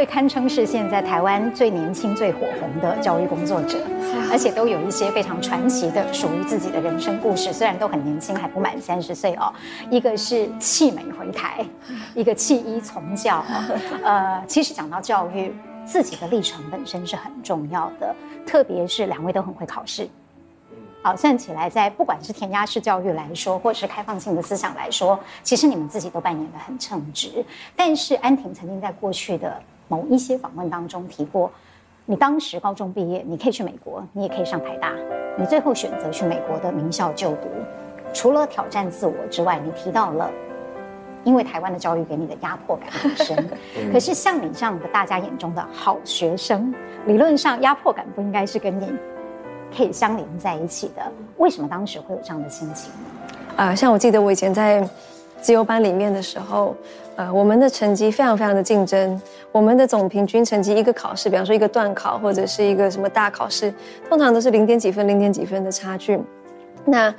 两位堪称是现在台湾最年轻、最火红的教育工作者，而且都有一些非常传奇的属于自己的人生故事。虽然都很年轻，还不满三十岁哦。一个是弃美回台，一个弃医从教。呃，其实讲到教育，自己的历程本身是很重要的，特别是两位都很会考试。好，算起来，在不管是填鸭式教育来说，或是开放性的思想来说，其实你们自己都扮演的很称职。但是安婷曾经在过去的某一些访问当中提过，你当时高中毕业，你可以去美国，你也可以上台大，你最后选择去美国的名校就读。除了挑战自我之外，你提到了，因为台湾的教育给你的压迫感很深。可是像你这样的大家眼中的好学生，理论上压迫感不应该是跟你。可以相连在一起的，为什么当时会有这样的心情呢？啊、呃，像我记得我以前在自由班里面的时候，呃，我们的成绩非常非常的竞争，我们的总平均成绩一个考试，比方说一个段考或者是一个什么大考试，通常都是零点几分、零点几分的差距。那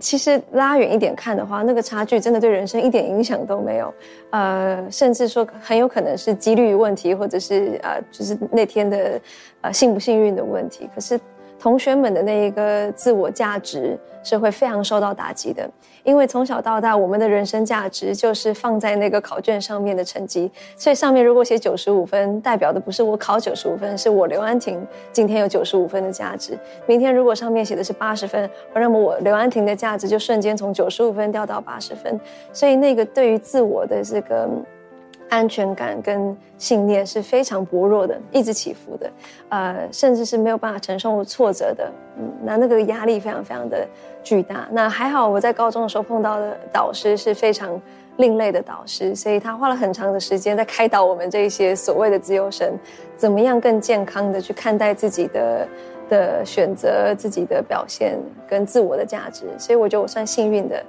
其实拉远一点看的话，那个差距真的对人生一点影响都没有，呃，甚至说很有可能是几率问题，或者是呃，就是那天的呃幸不幸运的问题。可是。同学们的那一个自我价值是会非常受到打击的，因为从小到大，我们的人生价值就是放在那个考卷上面的成绩，所以上面如果写九十五分，代表的不是我考九十五分，是我刘安婷今天有九十五分的价值。明天如果上面写的是八十分，那么我刘安婷的价值就瞬间从九十五分掉到八十分，所以那个对于自我的这个。安全感跟信念是非常薄弱的，一直起伏的，呃，甚至是没有办法承受挫折的，嗯，那那个压力非常非常的巨大。那还好，我在高中的时候碰到的导师是非常另类的导师，所以他花了很长的时间在开导我们这一些所谓的自由生，怎么样更健康的去看待自己的。的选择自己的表现跟自我的价值，所以我觉得我算幸运的。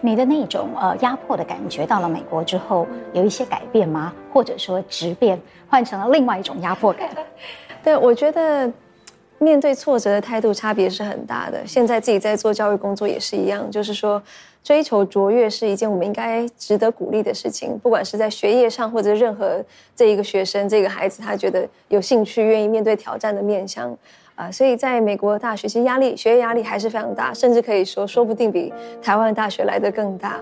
你的那种呃压迫的感觉，到了美国之后有一些改变吗？或者说质变，换成了另外一种压迫感？对，我觉得面对挫折的态度差别是很大的。现在自己在做教育工作也是一样，就是说追求卓越是一件我们应该值得鼓励的事情，不管是在学业上，或者任何这一个学生这个孩子他觉得有兴趣、愿意面对挑战的面向。啊、所以在美国大学，其实压力、学业压力还是非常大，甚至可以说，说不定比台湾大学来得更大。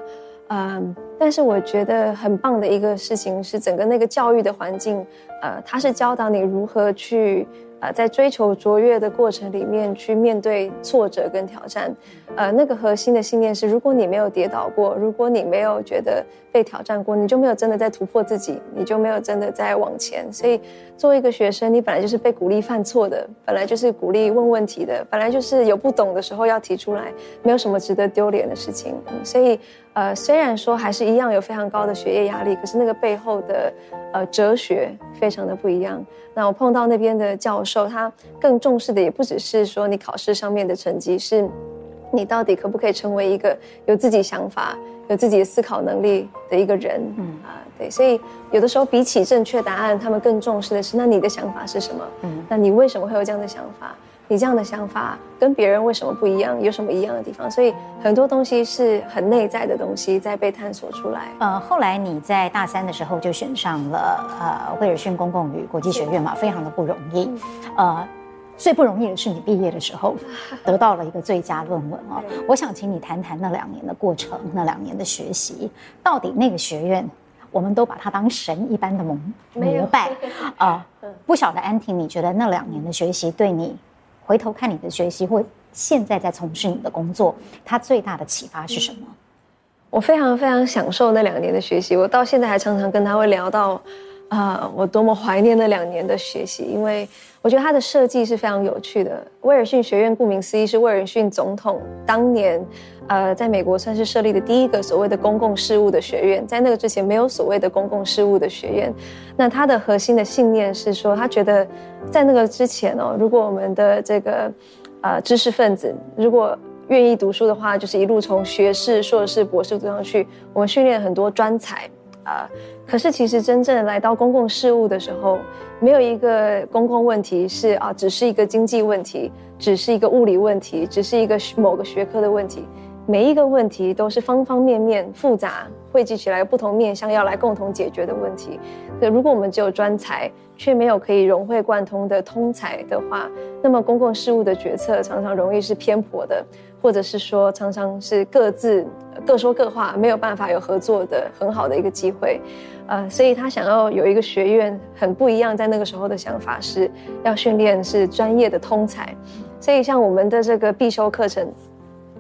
嗯，但是我觉得很棒的一个事情是，整个那个教育的环境，呃，它是教导你如何去。呃，在追求卓越的过程里面，去面对挫折跟挑战，呃，那个核心的信念是：如果你没有跌倒过，如果你没有觉得被挑战过，你就没有真的在突破自己，你就没有真的在往前。所以，作为一个学生，你本来就是被鼓励犯错的，本来就是鼓励问问题的，本来就是有不懂的时候要提出来，没有什么值得丢脸的事情。嗯，所以，呃，虽然说还是一样有非常高的学业压力，可是那个背后的呃哲学非常的不一样。那我碰到那边的教授，他更重视的也不只是说你考试上面的成绩，是你到底可不可以成为一个有自己想法、有自己的思考能力的一个人。嗯啊，对，所以有的时候比起正确答案，他们更重视的是，那你的想法是什么？嗯，那你为什么会有这样的想法？你这样的想法跟别人为什么不一样？有什么一样的地方？所以很多东西是很内在的东西在被探索出来。呃，后来你在大三的时候就选上了呃威尔逊公共与国际学院嘛，非常的不容易。呃，最不容易的是你毕业的时候 得到了一个最佳论文哦。我想请你谈谈那两年的过程，那两年的学习，到底那个学院，我们都把它当神一般的膜膜 拜啊。不晓得安婷，你觉得那两年的学习对你？回头看你的学习，或现在在从事你的工作，它最大的启发是什么？我非常非常享受那两年的学习，我到现在还常常跟他会聊到，啊、呃，我多么怀念那两年的学习，因为我觉得它的设计是非常有趣的。威尔逊学院顾名思义是威尔逊总统当年，呃，在美国算是设立的第一个所谓的公共事务的学院，在那个之前没有所谓的公共事务的学院。那它的核心的信念是说，他觉得在那个之前哦，如果我们的这个呃知识分子如果愿意读书的话，就是一路从学士、硕士、博士读上去，我们训练很多专才啊。可是，其实真正来到公共事务的时候，没有一个公共问题是啊，只是一个经济问题，只是一个物理问题，只是一个某个学科的问题。每一个问题都是方方面面复杂汇集起来不同面向要来共同解决的问题。可如果我们只有专才，却没有可以融会贯通的通才的话，那么公共事务的决策常常容易是偏颇的，或者是说常常是各自各说各话，没有办法有合作的很好的一个机会。呃，所以他想要有一个学院很不一样，在那个时候的想法是要训练是专业的通才。所以像我们的这个必修课程，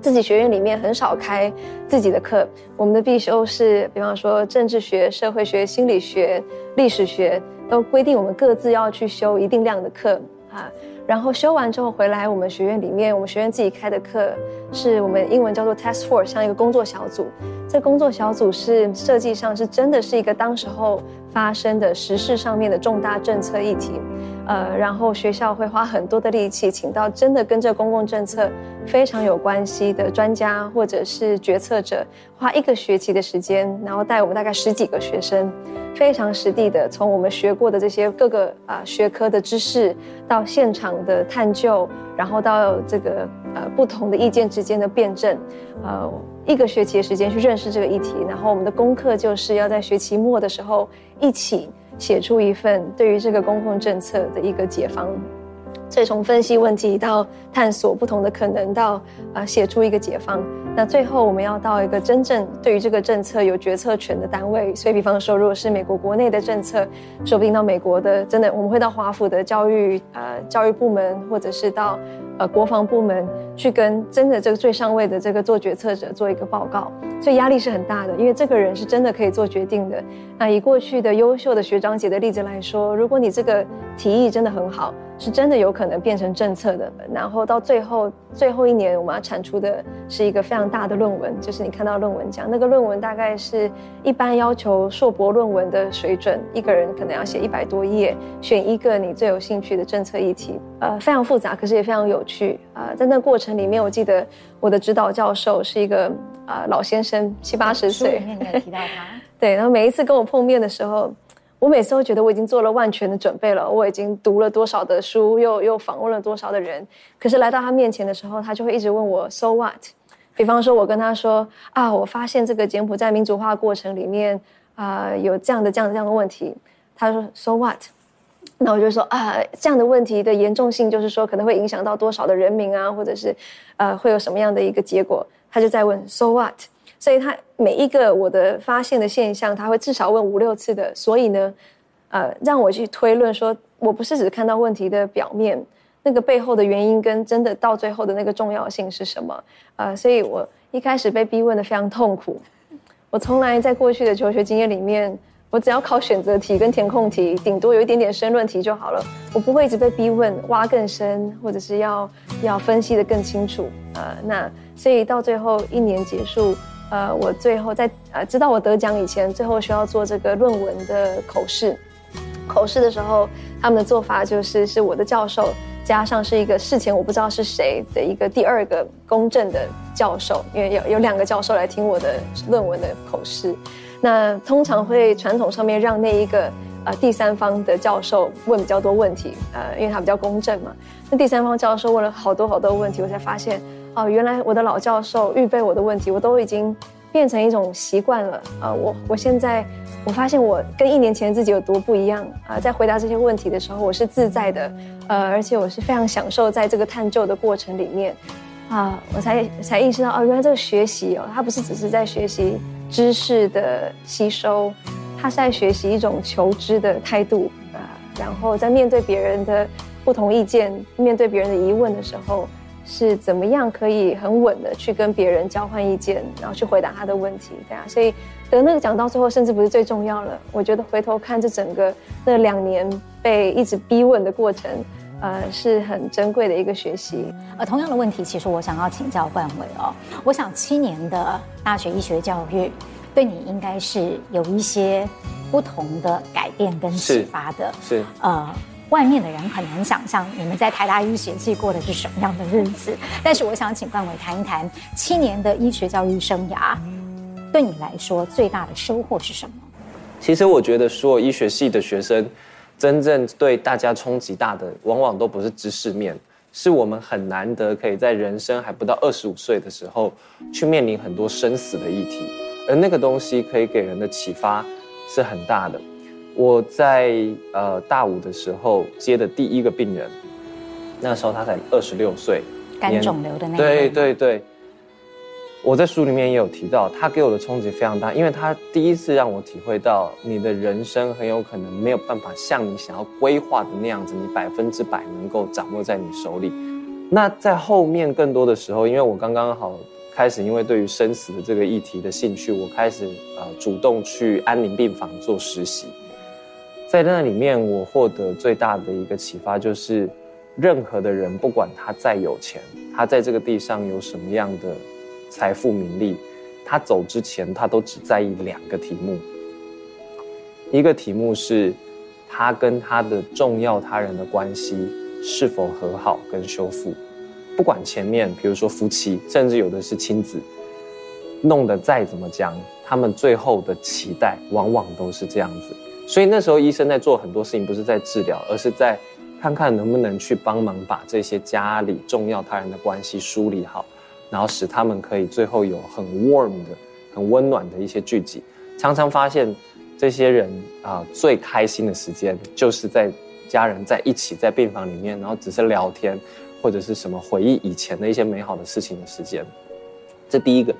自己学院里面很少开自己的课，我们的必修是，比方说政治学、社会学、心理学、历史学，都规定我们各自要去修一定量的课啊。然后修完之后回来，我们学院里面，我们学院自己开的课，是我们英文叫做 task force，像一个工作小组。这工作小组是设计上是真的是一个当时候发生的时事上面的重大政策议题，呃，然后学校会花很多的力气，请到真的跟这公共政策非常有关系的专家或者是决策者，花一个学期的时间，然后带我们大概十几个学生。非常实地的，从我们学过的这些各个啊学科的知识，到现场的探究，然后到这个呃不同的意见之间的辩证，呃一个学期的时间去认识这个议题，然后我们的功课就是要在学期末的时候一起写出一份对于这个公共政策的一个解方。所以从分析问题到探索不同的可能，到啊写出一个解方。那最后我们要到一个真正对于这个政策有决策权的单位。所以，比方说，如果是美国国内的政策，说不定到美国的真的我们会到华府的教育呃教育部门，或者是到呃国防部门去跟真的这个最上位的这个做决策者做一个报告。所以压力是很大的，因为这个人是真的可以做决定的。那以过去的优秀的学长姐的例子来说，如果你这个提议真的很好。是真的有可能变成政策的，然后到最后最后一年，我们要产出的是一个非常大的论文，就是你看到论文讲那个论文大概是一般要求硕博论文的水准，一个人可能要写一百多页，选一个你最有兴趣的政策议题，呃，非常复杂，可是也非常有趣啊，呃。在那过程里面，我记得我的指导教授是一个啊，呃，老先生，七八十岁，面你有提到他，对，然后每一次跟我碰面的时候。我每次都觉得我已经做了万全的准备了，我已经读了多少的书，又又访问了多少的人，可是来到他面前的时候，他就会一直问我 “So what”。比方说，我跟他说啊，我发现这个柬埔寨民主化过程里面啊、有这样的这样的这样的问题，他说 “So what”，那我就说啊，这样的问题的严重性就是说可能会影响到多少的人民啊，或者是呃会有什么样的一个结果，他就在问 “So what”。所以他每一个我的发现的现象，他会至少问五六次的。所以呢，呃，让我去推论说，我不是只看到问题的表面，那个背后的原因跟真的到最后的那个重要性是什么？呃，所以我一开始被逼问的非常痛苦。我从来在过去的求学经验里面，我只要考选择题跟填空题，顶多有一点点申论题就好了。我不会一直被逼问，挖更深，或者是要要分析得更清楚。呃，那所以到最后一年结束。呃，我最后在呃知道我得奖以前，最后需要做这个论文的口试。口试的时候，他们的做法就是是我的教授加上是一个事前我不知道是谁的一个第二个公正的教授，因为有有两个教授来听我的论文的口试。那通常会传统上面让那一个呃第三方的教授问比较多问题，呃，因为他比较公正嘛。那第三方教授问了好多好多问题，我才发现。哦，原来我的老教授预备我的问题，我都已经变成一种习惯了。呃，我我现在我发现我跟一年前自己有多不一样啊、在回答这些问题的时候，我是自在的，呃，而且我是非常享受在这个探究的过程里面，啊、我才才意识到，哦，原来这个学习哦，它不是只是在学习知识的吸收，它是在学习一种求知的态度啊、然后在面对别人的不同意见，面对别人的疑问的时候。是怎么样可以很稳的去跟别人交换意见，然后去回答他的问题，对啊，所以得那个奖到最后甚至不是最重要了。我觉得回头看这整个那两年被一直逼问的过程，呃，是很珍贵的一个学习。呃，同样的问题，其实我想要请教冠伟哦，我想七年的大学医学教育对你应该是有一些不同的改变跟启发的，是，是呃。外面的人很难想象你们在台大医学系过的是什么样的日子，但是我想请冠伟谈一谈七年的医学教育生涯，对你来说最大的收获是什么？其实我觉得所有医学系的学生，真正对大家冲击大的，往往都不是知识面，是我们很难得可以在人生还不到二十五岁的时候，去面临很多生死的议题，而那个东西可以给人的启发是很大的。我在呃大五的时候接的第一个病人，那时候他才二十六岁，肝肿瘤的那个。对对对，我在书里面也有提到，他给我的冲击非常大，因为他第一次让我体会到，你的人生很有可能没有办法像你想要规划的那样子，你百分之百能够掌握在你手里。那在后面更多的时候，因为我刚刚好开始，因为对于生死的这个议题的兴趣，我开始呃主动去安宁病房做实习。在那里面，我获得最大的一个启发就是，任何的人，不管他再有钱，他在这个地上有什么样的财富名利，他走之前，他都只在意两个题目。一个题目是，他跟他的重要他人的关系是否和好跟修复。不管前面，比如说夫妻，甚至有的是亲子，弄得再怎么僵，他们最后的期待往往都是这样子。所以那时候医生在做很多事情，不是在治疗，而是在看看能不能去帮忙把这些家里重要他人的关系梳理好，然后使他们可以最后有很 warm 的、很温暖的一些聚集。常常发现这些人啊、最开心的时间就是在家人在一起在病房里面，然后只是聊天或者是什么回忆以前的一些美好的事情的时间。这第一个，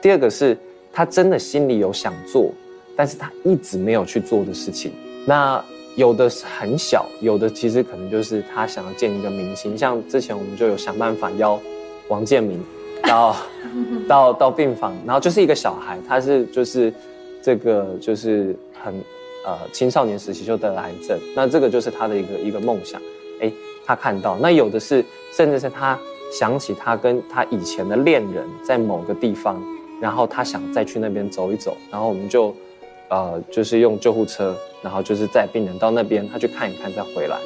第二个是他真的心里有想做。但是他一直没有去做的事情，那有的是很小，有的其实可能就是他想要见一个明星，像之前我们就有想办法邀王建民到 到到病房，然后就是一个小孩，他是就是这个就是很呃青少年时期就得了癌症，那这个就是他的一个一个梦想，哎，他看到，那有的是甚至是他想起他跟他以前的恋人在某个地方，然后他想再去那边走一走，然后我们就。呃，就是用救护车，然后就是载病人到那边，他去看一看再回来。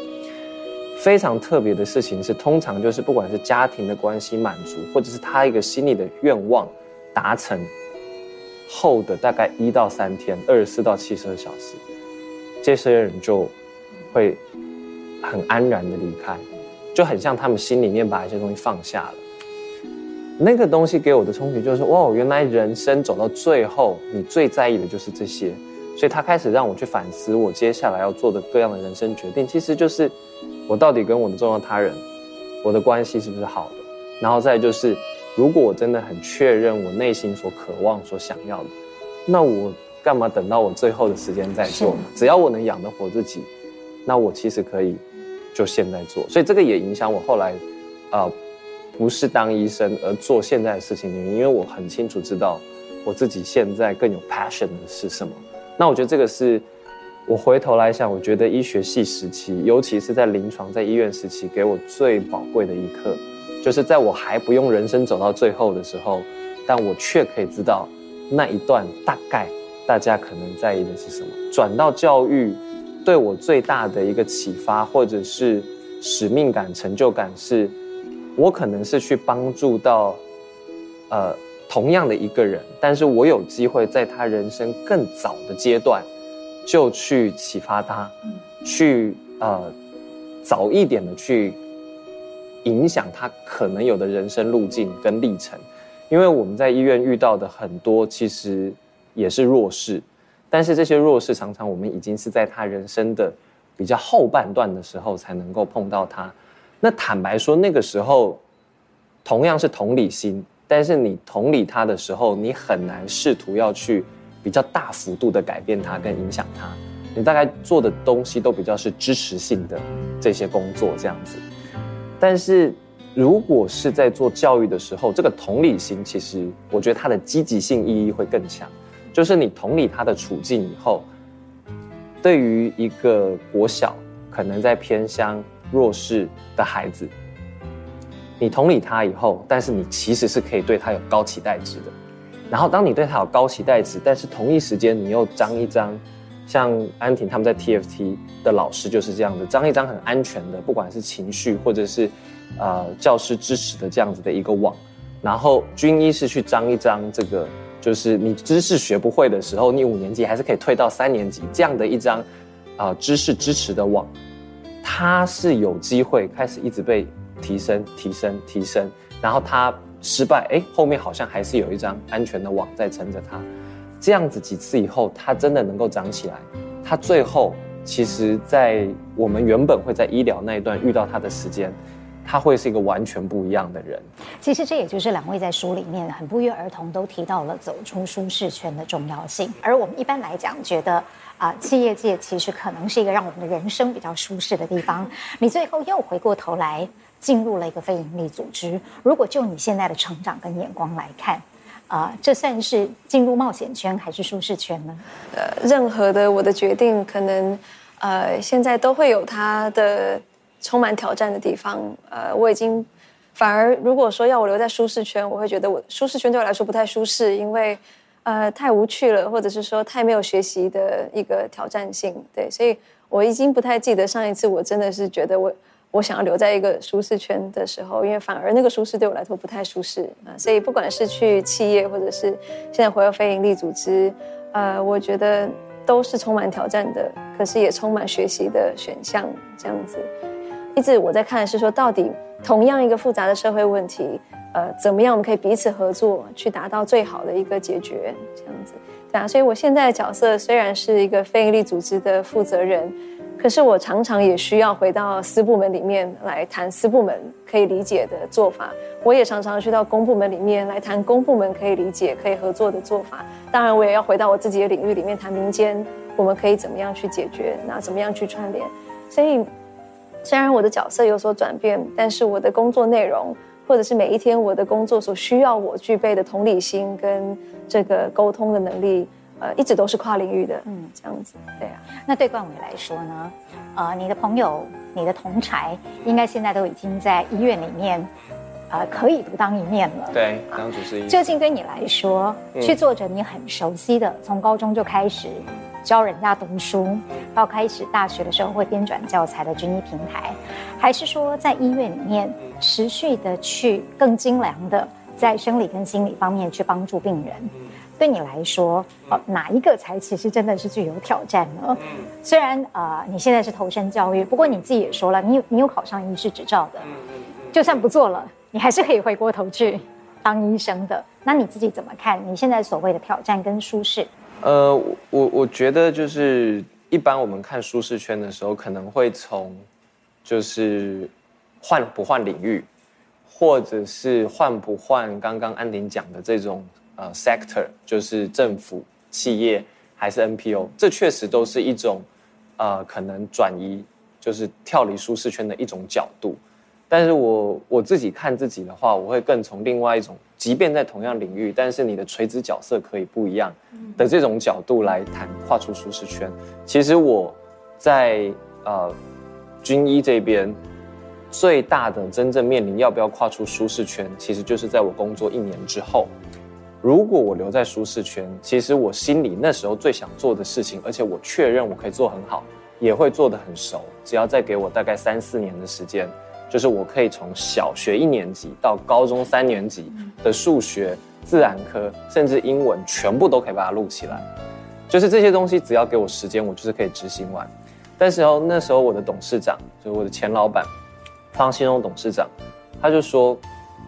非常特别的事情是，通常就是不管是家庭的关系满足，或者是他一个心里的愿望达成后的大概一到三天，二十四到七十二小时，这些人就会很安然的离开，就很像他们心里面把一些东西放下了。那个东西给我的冲击就是哇，原来人生走到最后，你最在意的就是这些，所以他开始让我去反思我接下来要做的各样的人生决定，其实就是我到底跟我的重要他人，我的关系是不是好的，然后再就是，如果我真的很确认我内心所渴望、所想要的，那我干嘛等到我最后的时间再做呢？只要我能养得活自己，那我其实可以就现在做。所以这个也影响我后来，啊、呃。不是当医生而做现在的事情的原因，因为我很清楚知道我自己现在更有 passion 的是什么。那我觉得这个是我回头来想，我觉得医学系时期，尤其是在临床在医院时期，给我最宝贵的一课，就是在我还不用人生走到最后的时候，但我却可以知道那一段大概大家可能在意的是什么。转到教育，对我最大的一个启发，或者是使命感、成就感是。我可能是去帮助到，呃，同样的一个人，但是我有机会在他人生更早的阶段，就去启发他，去呃，早一点的去影响他可能有的人生路径跟历程，因为我们在医院遇到的很多其实也是弱势，但是这些弱势常常我们已经是在他人生的比较后半段的时候才能够碰到他。那坦白说，那个时候同样是同理心，但是你同理他的时候，你很难试图要去比较大幅度的改变他跟影响他。你大概做的东西都比较是支持性的这些工作这样子。但是如果是在做教育的时候，这个同理心，其实我觉得它的积极性意义会更强。就是你同理他的处境以后，对于一个国小可能在偏乡弱势的孩子，你同理他以后，但是你其实是可以对他有高期待值的。然后当你对他有高期待值，但是同一时间你又张一张，像安婷他们在 TFT 的老师就是这样子，张一张很安全的，不管是情绪或者是。呃，教师支持的这样子的一个网，然后军医是去张一张这个，就是你知识学不会的时候，你五年级还是可以退到三年级这样的一张，啊、呃，知识支持的网，他是有机会开始一直被提升、提升、提升，然后他失败，哎，后面好像还是有一张安全的网在撑着他，这样子几次以后，他真的能够长起来，他最后其实，在我们原本会在医疗那一段遇到他的时间。他会是一个完全不一样的人。其实这也就是两位在书里面很不约而同都提到了走出舒适圈的重要性。而我们一般来讲觉得啊、呃，企业界其实可能是一个让我们的人生比较舒适的地方。你最后又回过头来进入了一个非营利组织。如果就你现在的成长跟眼光来看，啊、呃，这算是进入冒险圈还是舒适圈呢？呃，任何的我的决定，可能呃现在都会有它的。充满挑战的地方，呃，我已经反而如果说要我留在舒适圈，我会觉得我舒适圈对我来说不太舒适，因为呃太无趣了，或者是说太没有学习的一个挑战性，对，所以我已经不太记得上一次我真的是觉得我我想要留在一个舒适圈的时候，因为反而那个舒适对我来说不太舒适啊，所以不管是去企业或者是现在回到非营利组织，呃，我觉得都是充满挑战的，可是也充满学习的选项，这样子。一直我在看的是说，到底同样一个复杂的社会问题，呃，怎么样我们可以彼此合作，去达到最好的一个解决，这样子，对啊。所以我现在的角色虽然是一个非营利组织的负责人，可是我常常也需要回到私部门里面来谈私部门可以理解的做法。我也常常去到公部门里面来谈公部门可以理解、可以合作的做法。当然，我也要回到我自己的领域里面谈民间，我们可以怎么样去解决，那怎么样去串联。所以。虽然我的角色有所转变，但是我的工作内容，或者是每一天我的工作所需要我具备的同理心跟这个沟通的能力，呃，一直都是跨领域的。嗯，这样子，对啊。那对冠伟来说呢？呃，你的朋友、你的同才，应该现在都已经在医院里面，呃，可以独当一面了。对，当主治医。究竟对你来说，嗯、去做着你很熟悉的，从高中就开始。教人家读书，到开始大学的时候会编转教材的军医平台，还是说在医院里面持续的去更精良的在生理跟心理方面去帮助病人？对你来说，呃，哪一个才其实真的是具有挑战呢？虽然呃你现在是投身教育，不过你自己也说了，你有你有考上医师执照的，就算不做了，你还是可以回过头去当医生的。那你自己怎么看你现在所谓的挑战跟舒适？呃，我我觉得就是一般我们看舒适圈的时候，可能会从就是换不换领域，或者是换不换刚刚安婷讲的这种呃 sector，就是政府、企业还是 NPO，这确实都是一种呃可能转移，就是跳离舒适圈的一种角度。但是我我自己看自己的话，我会更从另外一种，即便在同样领域，但是你的垂直角色可以不一样的这种角度来谈跨出舒适圈。其实我在呃军医这边最大的真正面临要不要跨出舒适圈，其实就是在我工作一年之后。如果我留在舒适圈，其实我心里那时候最想做的事情，而且我确认我可以做很好，也会做得很熟，只要再给我大概三四年的时间。就是我可以从小学一年级到高中三年级的数学、自然科，甚至英文，全部都可以把它录起来。就是这些东西，只要给我时间，我就是可以执行完。但是哦，那时候我的董事长，就是我的前老板，方兴荣董事长，他就说：“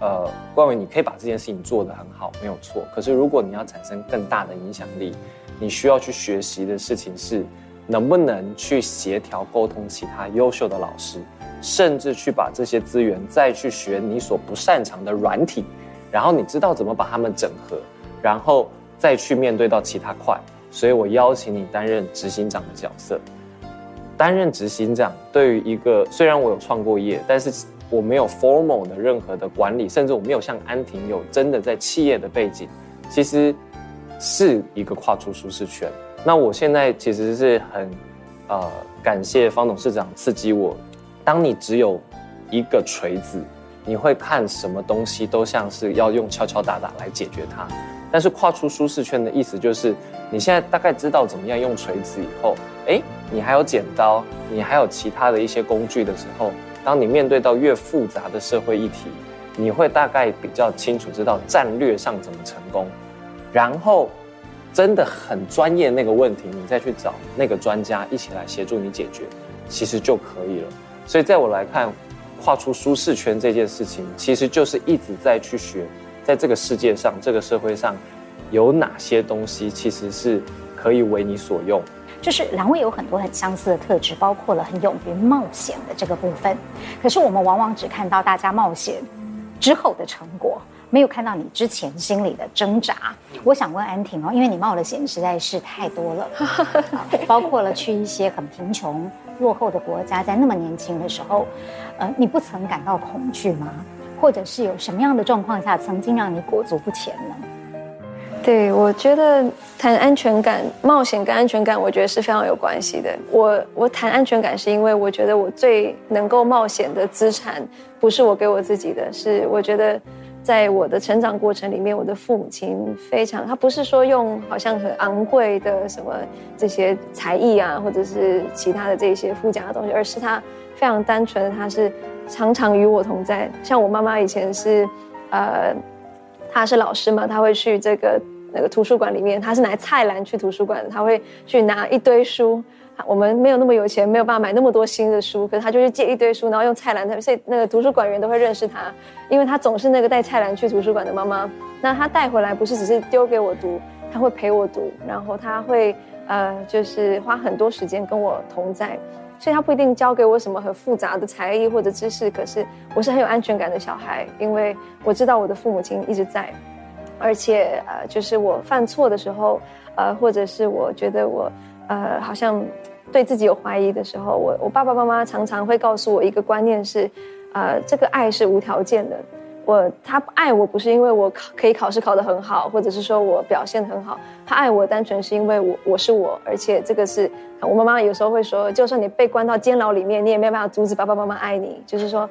呃，冠伟，你可以把这件事情做得很好，没有错。可是如果你要产生更大的影响力，你需要去学习的事情是，能不能去协调沟通其他优秀的老师。”甚至去把这些资源再去学你所不擅长的软体，然后你知道怎么把它们整合，然后再去面对到其他块。所以我邀请你担任执行长的角色。担任执行长对于一个虽然我有创过业，但是我没有 formal 的任何的管理，甚至我没有像安婷有真的在企业的背景，其实是一个跨出舒适圈。那我现在其实是很呃感谢方董事长刺激我，当你只有一个锤子，你会看什么东西都像是要用敲敲打打来解决它。但是跨出舒适圈的意思就是，你现在大概知道怎么样用锤子以后，哎，你还有剪刀，你还有其他的一些工具的时候。当你面对到越复杂的社会议题，你会大概比较清楚知道战略上怎么成功，然后真的很专业那个问题，你再去找那个专家一起来协助你解决，其实就可以了。所以在我来看，跨出舒适圈这件事情，其实就是一直在去学，在这个世界上、这个社会上，有哪些东西其实是可以为你所用。就是两位有很多很相似的特质，包括了很勇于冒险的这个部分。可是我们往往只看到大家冒险之后的成果，没有看到你之前心里的挣扎。我想问安婷哦，因为你冒的险实在是太多了，包括了去一些很贫穷落后的国家，在那么年轻的时候，呃，你不曾感到恐惧吗？或者是有什么样的状况下曾经让你裹足不前呢？对，我觉得谈安全感、冒险跟安全感，我觉得是非常有关系的。我我谈安全感，是因为我觉得我最能够冒险的资产，不是我给我自己的，是我觉得在我的成长过程里面，我的父母亲非常，他不是说用好像很昂贵的什么这些才艺啊，或者是其他的这些附加的东西，而是他非常单纯的，他是常常与我同在。像我妈妈以前是，呃，她是老师嘛，她会去这个。那个图书馆里面，她是拿菜篮去图书馆，她会去拿一堆书。我们没有那么有钱，没有办法买那么多新的书，可是他就去借一堆书，然后用菜篮。所以那个图书馆员都会认识他，因为他总是那个带菜篮去图书馆的妈妈。那他带回来不是只是丢给我读，他会陪我读，然后他会呃，就是花很多时间跟我同在。所以他不一定教给我什么很复杂的才艺或者知识，可是我是很有安全感的小孩，因为我知道我的父母亲一直在。而且呃，就是我犯错的时候，呃，或者是我觉得我呃好像对自己有怀疑的时候，我我爸爸妈妈常常会告诉我一个观念是，呃，这个爱是无条件的。我他爱我不是因为我考可以考试考得很好，或者是说我表现得很好，他爱我单纯是因为我我是我，而且这个是我妈妈有时候会说，就算你被关到监牢里面，你也没有办法阻止爸爸妈妈爱你，就是说。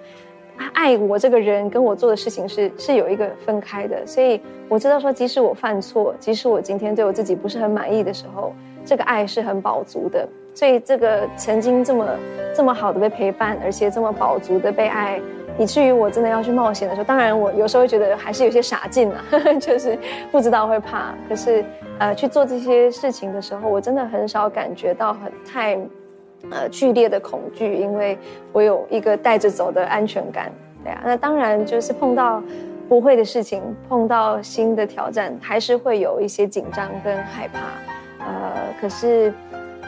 爱我这个人跟我做的事情是是有一个分开的，所以我知道说，即使我犯错，即使我今天对我自己不是很满意的时候，这个爱是很饱足的。所以这个曾经这么这么好的被陪伴，而且这么饱足的被爱，以至于我真的要去冒险的时候，当然我有时候会觉得还是有些傻劲啊，就是不知道会怕。可是呃去做这些事情的时候，我真的很少感觉到很太。呃，剧烈的恐惧，因为我有一个带着走的安全感，对啊。那当然就是碰到不会的事情，碰到新的挑战，还是会有一些紧张跟害怕。呃，可是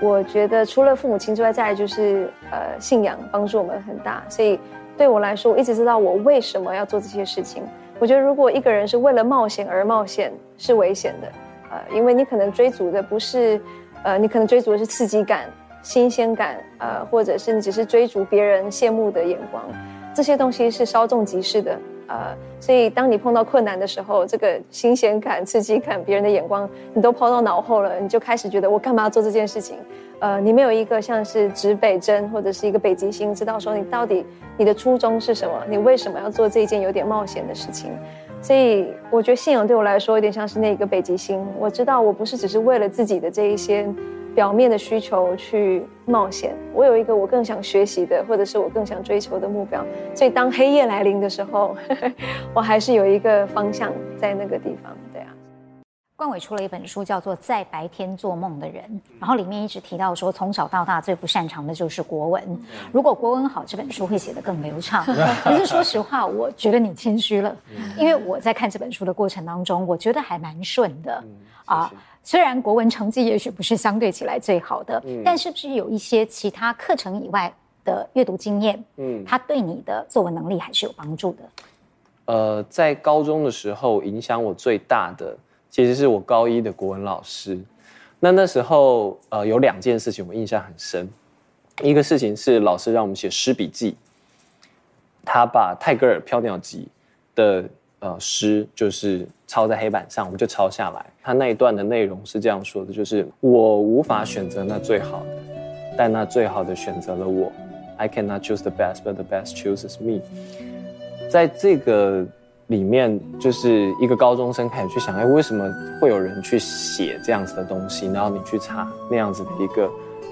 我觉得除了父母亲之外，再来就是呃信仰帮助我们很大。所以对我来说，我一直知道我为什么要做这些事情。我觉得如果一个人是为了冒险而冒险，是危险的。呃，因为你可能追逐的不是，呃，你可能追逐的是刺激感。新鲜感，呃，或者是你只是追逐别人羡慕的眼光，这些东西是稍纵即逝的，呃，所以当你碰到困难的时候，这个新鲜感、刺激感、别人的眼光，你都抛到脑后了，你就开始觉得我干嘛要做这件事情？呃，你没有一个像是指北针或者是一个北极星，知道说你到底你的初衷是什么？你为什么要做这一件有点冒险的事情？所以我觉得信仰对我来说有点像是那个北极星，我知道我不是只是为了自己的这一些。表面的需求去冒险，我有一个我更想学习的，或者是我更想追求的目标。所以当黑夜来临的时候，呵呵，我还是有一个方向在那个地方。对啊，冠伟出了一本书，叫做《在白天做梦的人》，然后里面一直提到说，从小到大最不擅长的就是国文。如果国文好，这本书会写得更流畅。可是说实话，我觉得你谦虚了，因为我在看这本书的过程当中，我觉得还蛮顺的啊。虽然国文成绩也许不是相对起来最好的，嗯，但是不是有一些其他课程以外的阅读经验，嗯，它对你的作文能力还是有帮助的。呃，在高中的时候，影响我最大的其实是我高一的国文老师。那那时候，呃，有两件事情我印象很深。一个事情是老师让我们写诗笔记，他把泰戈尔《飘鸟集》的呃诗就是抄在黑板上，我们就抄下来。他那一段的内容是这样说的：就是我无法选择那最好的，但那最好的选择了我。I cannot choose the best, but the best chooses me。在这个里面，就是一个高中生开始去想，哎，为什么会有人去写这样子的东西？然后你去查那样子的一个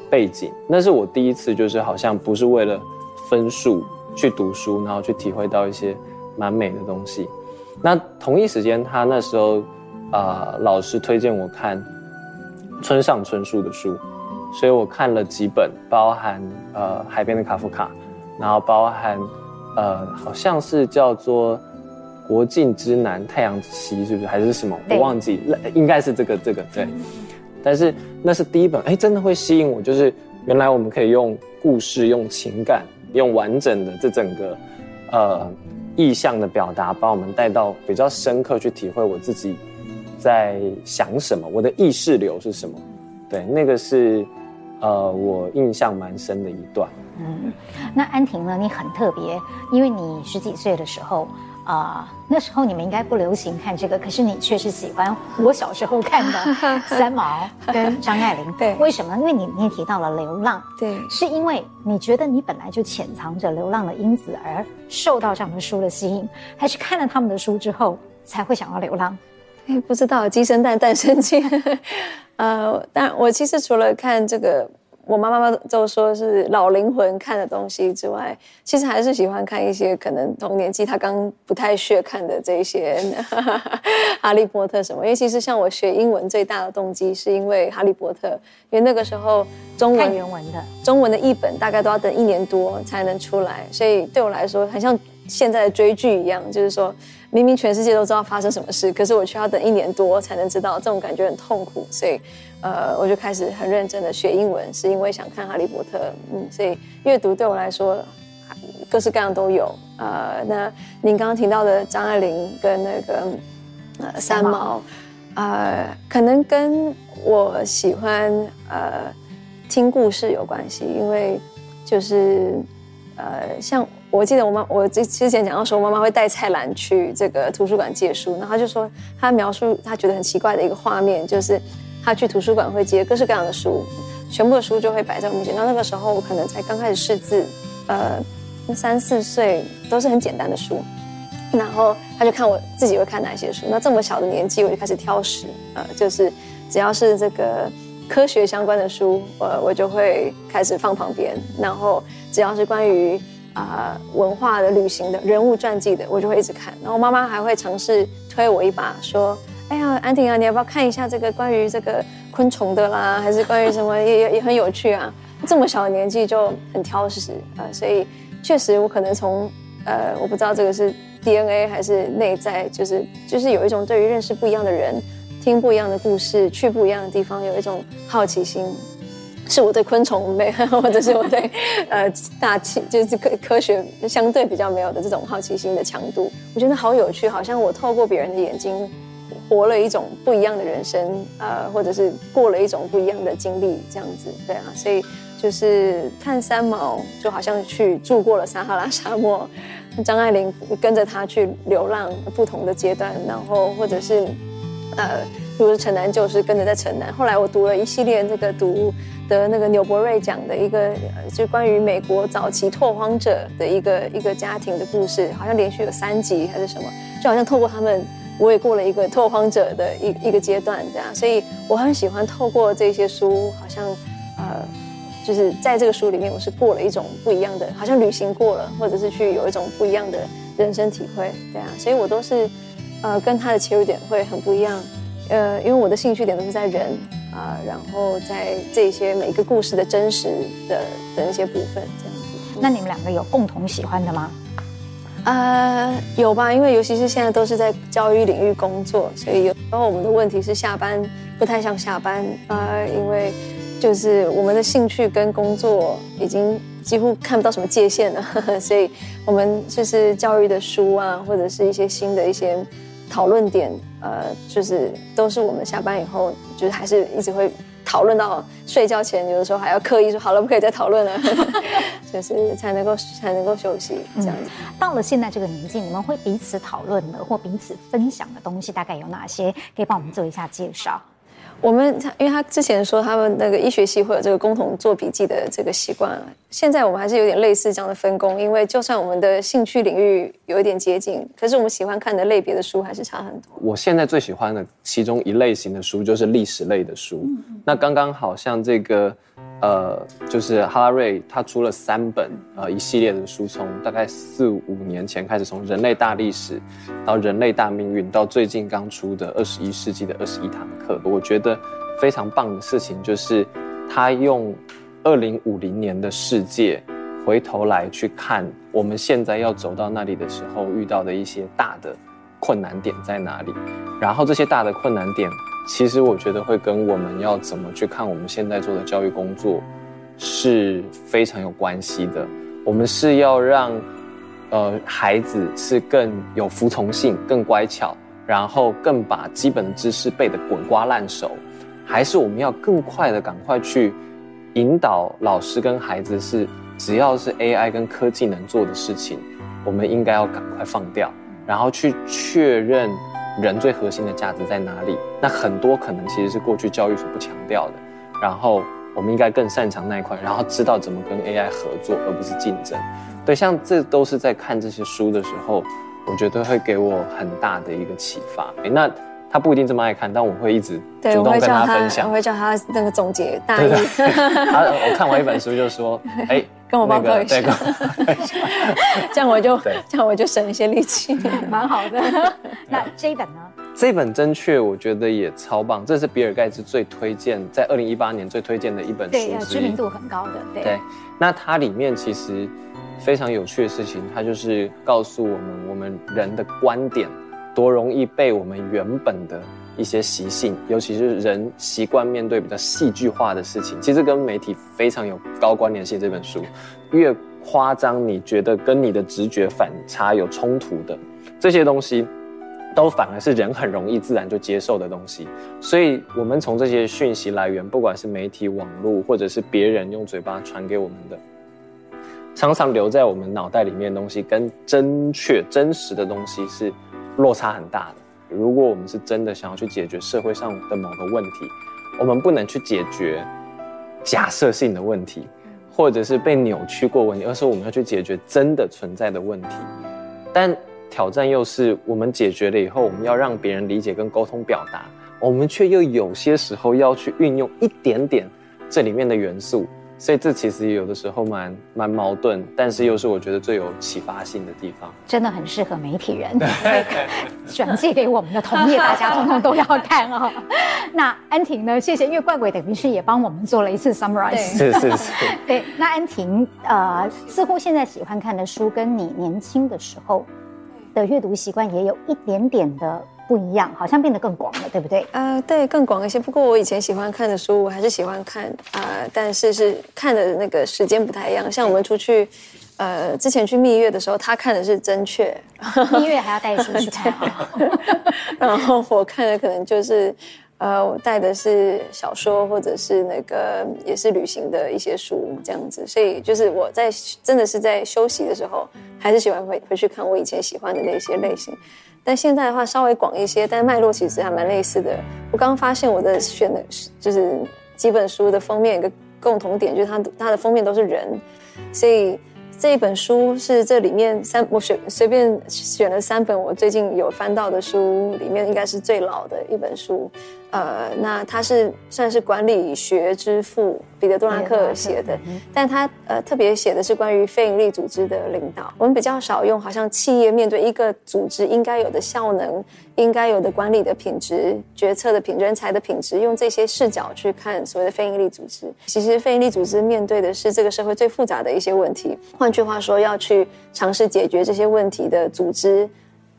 背景，那是我第一次，就是好像不是为了分数去读书，然后去体会到一些蛮美的东西。那同一时间，他那时候啊、呃，老师推荐我看村上春树的书。所以我看了几本，包含呃海边的卡夫卡，然后包含呃好像是叫做国境之南太阳之西，是不是还是什么？我忘记，应该是这个这个对。但是那是第一本，哎，真的会吸引我，就是原来我们可以用故事、用情感、用完整的这整个呃意象的表达，把我们带到比较深刻去体会我自己在想什么，我的意识流是什么？对，那个是。呃，我印象蛮深的一段。嗯，那安婷呢？你很特别，因为你十几岁的时候，啊、呃，那时候你们应该不流行看这个，可是你却是喜欢我小时候看的 三毛跟张爱玲。对，为什么？因为你你也提到了流浪，对，是因为你觉得你本来就潜藏着流浪的因子，而受到这样的书的吸引，还是看了他们的书之后才会想要流浪？哎，不知道鸡生蛋，蛋生鸡。呃，当然，我其实除了看这个，我妈妈都说是老灵魂看的东西之外，其实还是喜欢看一些可能同年纪他刚不太屑看的这些 哈利波特什么。因为其实像我学英文最大的动机是因为哈利波特，因为那个时候中文原文的中文的译本大概都要等一年多才能出来，所以对我来说很像现在的追剧一样，就是说。明明全世界都知道发生什么事，可是我却要等一年多才能知道，这种感觉很痛苦。所以，呃，我就开始很认真的学英文，是因为想看《哈利波特》。嗯，所以阅读对我来说，各式各样都有。呃，那您刚刚提到的张爱玲跟那个三毛，呃，可能跟我喜欢呃听故事有关系，因为就是呃像。我记得我妈，我之之前讲到说，我妈妈会带菜篮去这个图书馆借书，然后她就说，她描述她觉得很奇怪的一个画面，就是她去图书馆会借各式各样的书，全部的书就会摆在我面前。那那个时候我可能才刚开始识字，呃，三四岁都是很简单的书，然后她就看我自己会看哪些书。那这么小的年纪我就开始挑食，呃，就是只要是这个科学相关的书，呃，我就会开始放旁边，然后只要是关于啊、文化的、旅行的、人物传记的，我就会一直看。然后妈妈还会尝试推我一把，说：“哎呀，安婷啊，你要不要看一下这个关于这个昆虫的啦？还是关于什么也也也很有趣啊？”这么小的年纪就很挑食啊、呃，所以确实我可能从呃，我不知道这个是 DNA 还是内在，就是就是有一种对于认识不一样的人、听不一样的故事、去不一样的地方有一种好奇心。是我对昆虫没，或者是我对呃大气就是科科学相对比较没有的这种好奇心的强度，我觉得好有趣，好像我透过别人的眼睛活了一种不一样的人生，呃，或者是过了一种不一样的经历，这样子，对啊，所以就是看三毛，就好像去住过了撒哈拉沙漠，张爱玲跟着他去流浪不同的阶段，然后或者是呃，如果是城南旧事跟着在城南，后来我读了一系列这个读。得那个纽伯瑞奖的一个，就关于美国早期拓荒者的一个一个家庭的故事，好像连续有三集还是什么，就好像透过他们，我也过了一个拓荒者的一一个阶段，这样，所以我很喜欢透过这些书，好像呃，就是在这个书里面，我是过了一种不一样的，好像旅行过了，或者是去有一种不一样的人生体会，对啊，所以我都是呃跟他的切入点会很不一样，呃，因为我的兴趣点都是在人。啊、呃，然后在这些每一个故事的真实的的一些部分，这样子。那你们两个有共同喜欢的吗？呃，有吧，因为尤其是现在都是在教育领域工作，所以有时候我们的问题是下班不太像下班，呃，因为就是我们的兴趣跟工作已经几乎看不到什么界限了，呵呵，所以我们就是教育的书啊，或者是一些新的一些。讨论点，呃，就是都是我们下班以后，就是还是一直会讨论到睡觉前，有的时候还要刻意说好了，不可以再讨论了，就是才能够才能够休息这样子。到了现在这个年纪，你们会彼此讨论的或彼此分享的东西大概有哪些？可以帮我们做一下介绍。我们他，因为他之前说他们那个医学系会有这个共同做笔记的这个习惯，现在我们还是有点类似这样的分工。因为就算我们的兴趣领域有一点接近，可是我们喜欢看的类别的书还是差很多。我现在最喜欢的其中一类型的书就是历史类的书。嗯嗯，那刚刚好像这个。呃，就是哈拉瑞，他出了三本呃一系列的书，从大概四五年前开始，从人类大历史到人类大命运，到最近刚出的二十一世纪的二十一堂课。我觉得非常棒的事情就是，他用二零五零年的世界回头来去看我们现在要走到那里的时候遇到的一些大的困难点在哪里，然后这些大的困难点。其实我觉得会跟我们要怎么去看我们现在做的教育工作是非常有关系的。我们是要让呃孩子是更有服从性、更乖巧，然后更把基本的知识背得滚瓜烂熟，还是我们要更快的赶快去引导老师跟孩子是只要是 AI 跟科技能做的事情，我们应该要赶快放掉，然后去确认。人最核心的价值在哪里？那很多可能其实是过去教育所不强调的，然后我们应该更擅长那一块，然后知道怎么跟 AI 合作，而不是竞争。对，像这都是在看这些书的时候，我觉得会给我很大的一个启发。诶，那他不一定这么爱看，但我会一直主动跟他分享。我会叫他那个总结大意。他 我看完一本书就说：“哎。”跟我报告一下，那个、这样我就这样我就省一些力气，蛮好的。那这一本呢？这本真确，我觉得也超棒。这是比尔盖茨最推荐，在二零一八年最推荐的一本书，对，知名度很高的。对，对，那它里面其实非常有趣的事情，它就是告诉我们，我们人的观点多容易被我们原本的。一些习性，尤其是人习惯面对比较戏剧化的事情，其实跟媒体非常有高关联性。这本书越夸张，你觉得跟你的直觉反差有冲突的这些东西，都反而是人很容易自然就接受的东西。所以，我们从这些讯息来源，不管是媒体、网络，或者是别人用嘴巴传给我们的，常常留在我们脑袋里面的东西，跟真确、真实的东西是落差很大的。如果我们是真的想要去解决社会上的某个问题，我们不能去解决假设性的问题，或者是被扭曲过问题，而是我们要去解决真的存在的问题。但挑战又是，我们解决了以后，我们要让别人理解跟沟通表达，我们却又有些时候要去运用一点点这里面的元素。所以这其实有的时候蛮蛮矛盾，但是又是我觉得最有启发性的地方。真的很适合媒体人，转寄给我们的同业，大家通通都要看哦。那安婷呢？谢谢，因为怪鬼等于是也帮我们做了一次 summarize。是是是。对，那安婷呃，似乎现在喜欢看的书跟你年轻的时候的阅读习惯也有一点点的。不一样，好像变得更广了，对不对？呃，对，更广一些。不过我以前喜欢看的书，我还是喜欢看啊、呃，但是是看的那个时间不太一样。像我们出去，呃，之前去蜜月的时候，他看的是真确，蜜月还要带书去看，然后我看的可能就是，呃，我带的是小说或者是那个也是旅行的一些书这样子。所以就是我在真的是在休息的时候，还是喜欢回回去看我以前喜欢的那些类型。但现在的话稍微广一些，但脉络其实还蛮类似的。我刚刚发现我的选的就是几本书的封面有一个共同点，就是它它的封面都是人，所以这一本书是这里面三我选随便选了三本我最近有翻到的书里面应该是最老的一本书。呃，那他是算是管理学之父彼得·杜拉克写的，但他呃特别写的是关于非营利组织的领导。我们比较少用，好像企业面对一个组织应该有的效能、应该有的管理的品质、决策的品、人才的品质，用这些视角去看所谓的非营利组织。其实非营利组织面对的是这个社会最复杂的一些问题。换句话说，要去尝试解决这些问题的组织。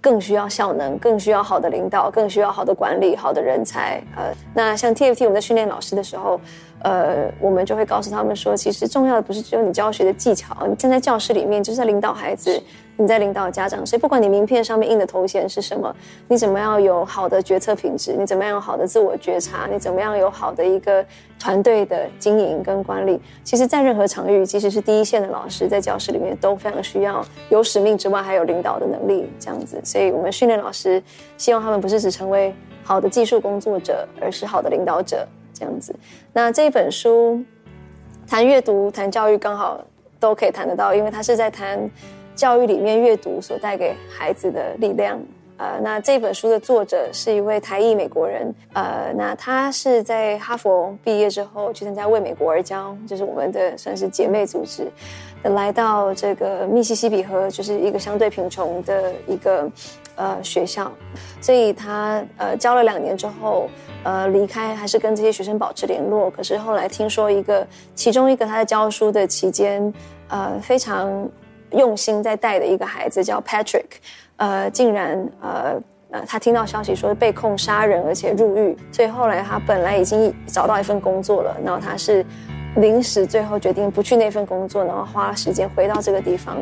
更需要效能，更需要好的领导，更需要好的管理，好的人才。呃，那像 TFT 我们在训练老师的时候，呃，我们就会告诉他们说，其实重要的不是只有你教学的技巧，你站在教室里面就是在领导孩子，你在领导家长，所以不管你名片上面印的头衔是什么，你怎么样有好的决策品质，你怎么样有好的自我觉察，你怎么样有好的一个团队的经营跟管理，其实，在任何场域，即使是第一线的老师，在教室里面都非常需要有使命之外，还有领导的能力，这样子。所以我们训练老师，希望他们不是只成为好的技术工作者，而是好的领导者，样子。那这一本书谈阅读、谈教育，刚好都可以谈得到，因为他是在谈。教育里面阅读所带给孩子的力量，呃，那这本书的作者是一位台裔美国人，呃，那他是在哈佛毕业之后去参加为美国而教，就是我们的算是姐妹组织，来到这个密西西比河，就是一个相对贫穷的一个呃学校，所以他呃教了两年之后，呃离开还是跟这些学生保持联络，可是后来听说一个其中一个他在教书的期间，呃非常。用心在带的一个孩子叫 Patrick，呃，竟然呃呃，他听到消息说被控杀人，而且入狱，所以后来他本来已经找到一份工作了，然后他是临时最后决定不去那份工作，然后花时间回到这个地方，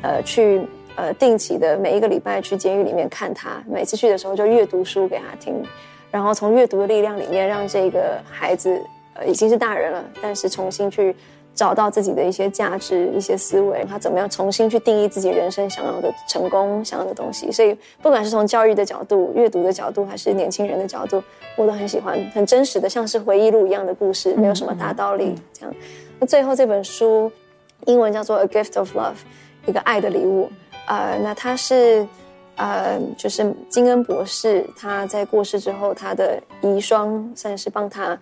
呃，去呃定期的每一个礼拜去监狱里面看他，每次去的时候就阅读书给他听，然后从阅读的力量里面让这个孩子呃已经是大人了，但是重新去。找到自己的一些价值、一些思维，他怎么样重新去定义自己人生想要的成功、想要的东西？所以，不管是从教育的角度、阅读的角度，还是年轻人的角度，我都很喜欢，很真实的，像是回忆录一样的故事，没有什么大道理。这样，那最后这本书英文叫做《A Gift of Love》，一个爱的礼物。呃，那他是呃，就是金恩博士他在过世之后，他的遗孀算是帮他。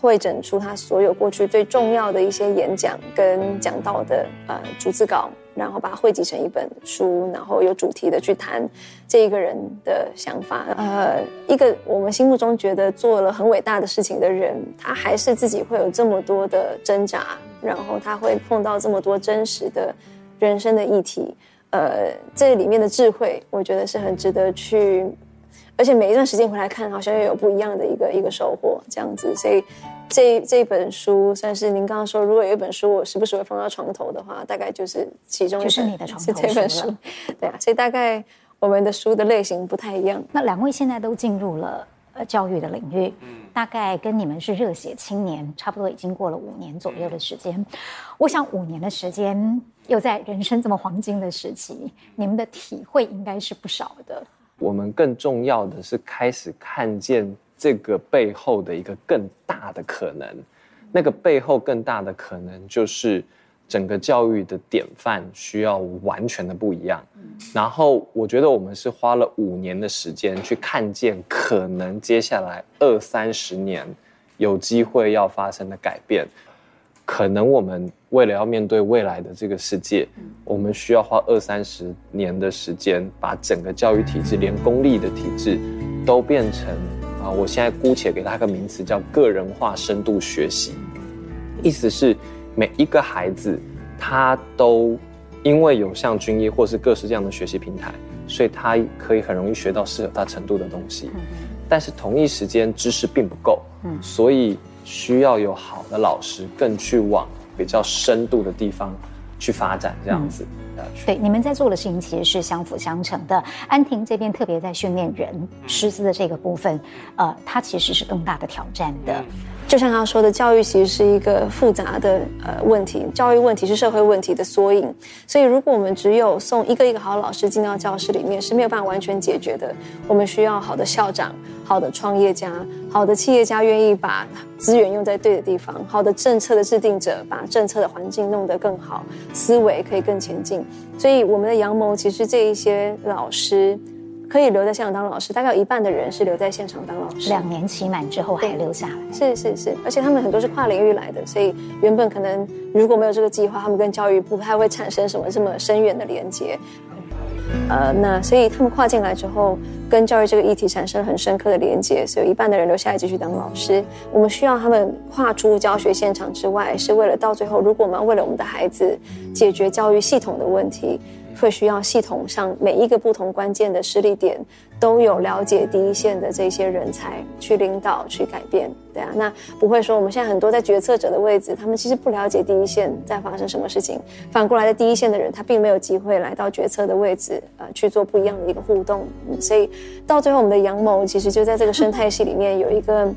汇整出他所有过去最重要的一些演讲跟讲道的呃逐字稿，然后把它汇集成一本书，然后有主题的去谈这一个人的想法。呃，一个我们心目中觉得做了很伟大的事情的人，他还是自己会有这么多的挣扎，然后他会碰到这么多真实的人生的议题。呃，这里面的智慧，我觉得是很值得去。而且每一段时间回来看，好像又有不一样的一个一个收获，这样子。所以这这本书算是您刚刚说，如果有一本书我时不时会放到床头的话，大概就是其中一本就是你的床头书这本书。对啊，所以大概我们的书的类型不太一样。那两位现在都进入了呃教育的领域，大概跟你们是热血青年，差不多已经过了五年左右的时间。我想五年的时间，又在人生这么黄金的时期，你们的体会应该是不少的。我们更重要的是开始看见这个背后的一个更大的可能，那个背后更大的可能就是整个教育的典范需要完全的不一样。然后我觉得我们是花了五年的时间去看见可能接下来二三十年有机会要发生的改变。可能我们为了要面对未来的这个世界，我们需要花二三十年的时间，把整个教育体制，连公立的体制，都变成啊，我现在姑且给它个名词叫个人化深度学习。意思是每一个孩子，他都因为有像军医或是各式这样的学习平台，所以他可以很容易学到适合他程度的东西。但是同一时间，知识并不够，所以。需要有好的老师，更去往比较深度的地方去发展，这样子。嗯、对，你们在做的事情其实是相辅相成的。安婷这边特别在训练人师资的这个部分，呃，它其实是更大的挑战的。嗯就像他说的，教育其实是一个复杂的呃问题，教育问题是社会问题的缩影。所以，如果我们只有送一个一个好老师进到教室里面，是没有办法完全解决的。我们需要好的校长、好的创业家、好的企业家，愿意把资源用在对的地方；好的政策的制定者，把政策的环境弄得更好，思维可以更前进。所以，我们的阳谋其实这一些老师。可以留在现场当老师，大概有一半的人是留在现场当老师。两年期满之后还留下来，是是是，而且他们很多是跨领域来的，所以原本可能如果没有这个计划，他们跟教育不太会产生什么这么深远的连接。呃，那所以他们跨进来之后，跟教育这个议题产生了很深刻的连接，所以一半的人留下来继续当老师。我们需要他们跨出教学现场之外，是为了到最后，如果我们要为了我们的孩子解决教育系统的问题。会需要系统上每一个不同关键的势力点都有了解第一线的这些人才去领导去改变，对啊，那不会说我们现在很多在决策者的位置，他们其实不了解第一线在发生什么事情，反过来的第一线的人他并没有机会来到决策的位置，呃，去做不一样的一个互动，嗯，所以到最后我们的阳谋其实就在这个生态系里面有一个。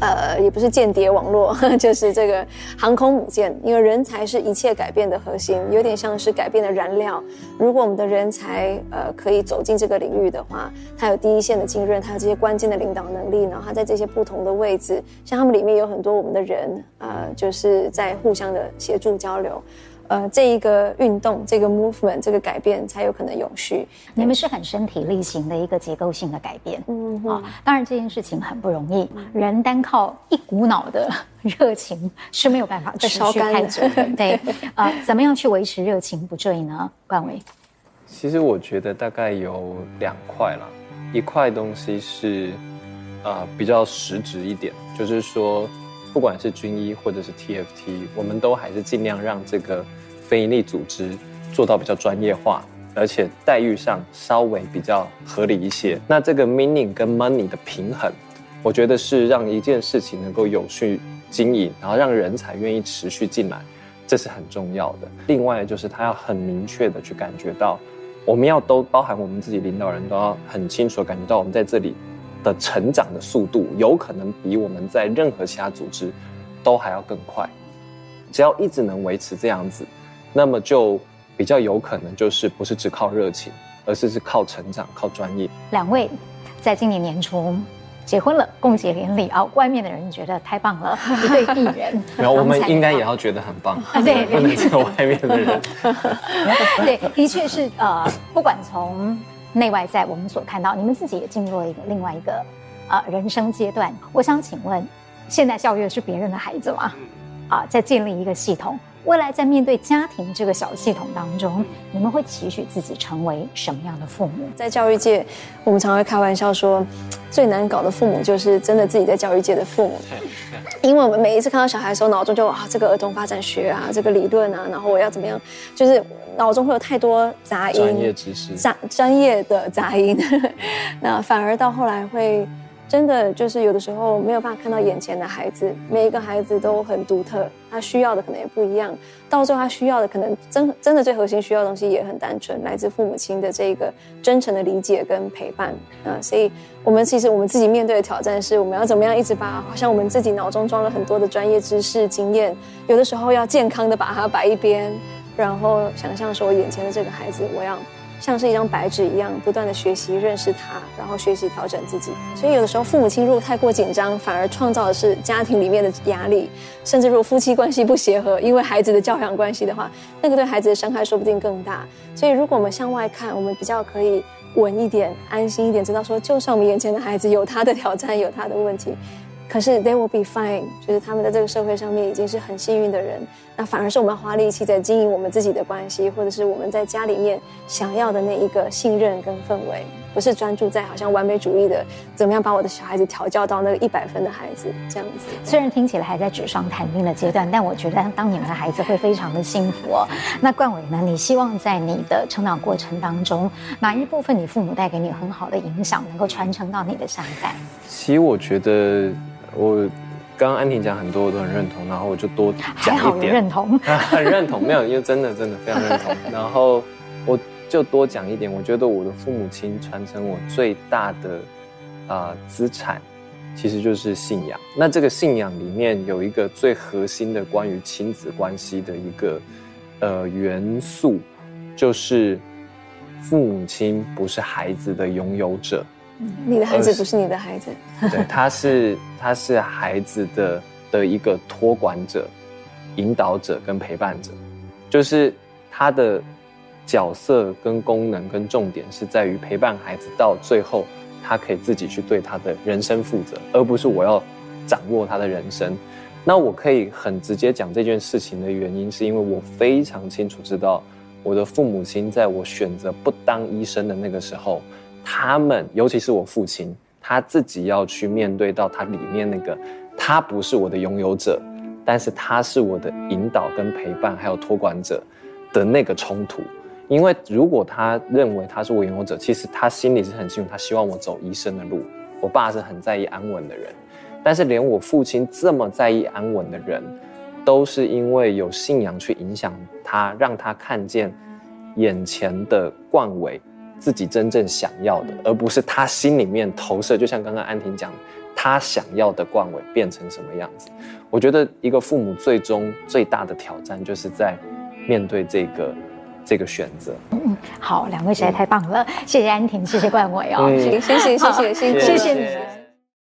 呃，也不是间谍网络，就是这个航空母舰。因为人才是一切改变的核心，有点像是改变的燃料。如果我们的人才呃可以走进这个领域的话，他有第一线的经验，他有这些关键的领导能力，然后他在这些不同的位置，像他们里面有很多我们的人，呃，就是在互相的协助交流。呃，这一个运动，这个 movement，这个改变才有可能永续。你们是很身体力行的一个结构性的改变，嗯啊，当然这件事情很不容易，人单靠一股脑的热情是没有办法持续太久 的。对，呃，怎么样去维持热情不坠呢？冠伟，其实我觉得大概有两块啦，一块东西是啊、呃、比较实质一点，就是说。不管是军医或者是 TFT，我们都还是尽量让这个非营利组织做到比较专业化，而且待遇上稍微比较合理一些。那这个 meaning 跟 money 的平衡，我觉得是让一件事情能够有序经营，然后让人才愿意持续进来，这是很重要的。另外就是他要很明确的去感觉到，我们要都包含我们自己领导人都要很清楚的感觉到，我们在这里。的成长的速度有可能比我们在任何其他组织都还要更快。只要一直能维持这样子，那么就比较有可能就是不是只靠热情，而是是靠成长、靠专业。两位在今年年初结婚了，共结连理啊！外面的人觉得太棒了，一对艺人。然后我们应该也要觉得很棒，对，不能只有外面的人。对，的确是呃，不管从。内外在，我们所看到，你们自己也进入了一个另外一个呃人生阶段。我想请问，现在教育是别人的孩子吗？啊，在建立一个系统，未来在面对家庭这个小系统当中，你们会期许自己成为什么样的父母？在教育界，我们常会开玩笑说，最难搞的父母就是真的自己在教育界的父母，因为我们每一次看到小孩的时候，脑中就啊，这个儿童发展学啊，这个理论啊，然后我要怎么样，就是。脑中会有太多杂音，专业知识，杂专业的杂音，那反而到后来会真的就是有的时候没有办法看到眼前的孩子，每一个孩子都很独特，他需要的可能也不一样，到最后他需要的可能真真的最核心需要的东西也很单纯，来自父母亲的这个真诚的理解跟陪伴啊，所以我们其实我们自己面对的挑战是，我们要怎么样一直把好像我们自己脑中装了很多的专业知识经验，有的时候要健康的把它摆一边。然后想象说，眼前的这个孩子，我要像是一张白纸一样，不断的学习认识他，然后学习调整自己。所以有的时候，父母亲如果太过紧张，反而创造的是家庭里面的压力。甚至如果夫妻关系不协和，因为孩子的教养关系的话，那个对孩子的伤害说不定更大。所以如果我们向外看，我们比较可以稳一点、安心一点，知道说，就算我们眼前的孩子有他的挑战，有他的问题。可是 they will be fine，就是他们在这个社会上面已经是很幸运的人，那反而是我们花力气在经营我们自己的关系，或者是我们在家里面想要的那一个信任跟氛围，不是专注在好像完美主义的怎么样把我的小孩子调教到那个一百分的孩子这样子。虽然听起来还在纸上谈兵的阶段，但我觉得当你们的孩子会非常的幸福哦。那冠伟呢？你希望在你的成长过程当中，哪一部分你父母带给你很好的影响，能够传承到你的下一代？其实我觉得。我刚刚安婷讲很多我都很认同，然后我就多讲一点。认同，很认同，没有，因为真的真的非常认同。然后我就多讲一点，我觉得我的父母亲传承我最大的啊、呃、资产，其实就是信仰。那这个信仰里面有一个最核心的关于亲子关系的一个呃元素，就是父母亲不是孩子的拥有者。你的孩子不是你的孩子，对，他是他是孩子的的一个托管者、引导者跟陪伴者，就是他的角色跟功能跟重点是在于陪伴孩子到最后，他可以自己去对他的人生负责，而不是我要掌握他的人生。那我可以很直接讲这件事情的原因，是因为我非常清楚知道我的父母亲在我选择不当医生的那个时候。他们，尤其是我父亲，他自己要去面对到他里面那个，他不是我的拥有者，但是他是我的引导跟陪伴，还有托管者的那个冲突。因为如果他认为他是我拥有者，其实他心里是很清楚，他希望我走医生的路。我爸是很在意安稳的人，但是连我父亲这么在意安稳的人，都是因为有信仰去影响他，让他看见眼前的冠伟自己真正想要的，而不是他心里面投射。就像刚刚安婷讲，他想要的冠伟变成什么样子？我觉得一个父母最终最大的挑战，就是在面对这个。这个选择，嗯，好，两位实在太棒了，嗯、谢谢安婷，谢谢冠伟哦，谢，谢谢，谢谢，辛苦，谢谢你们。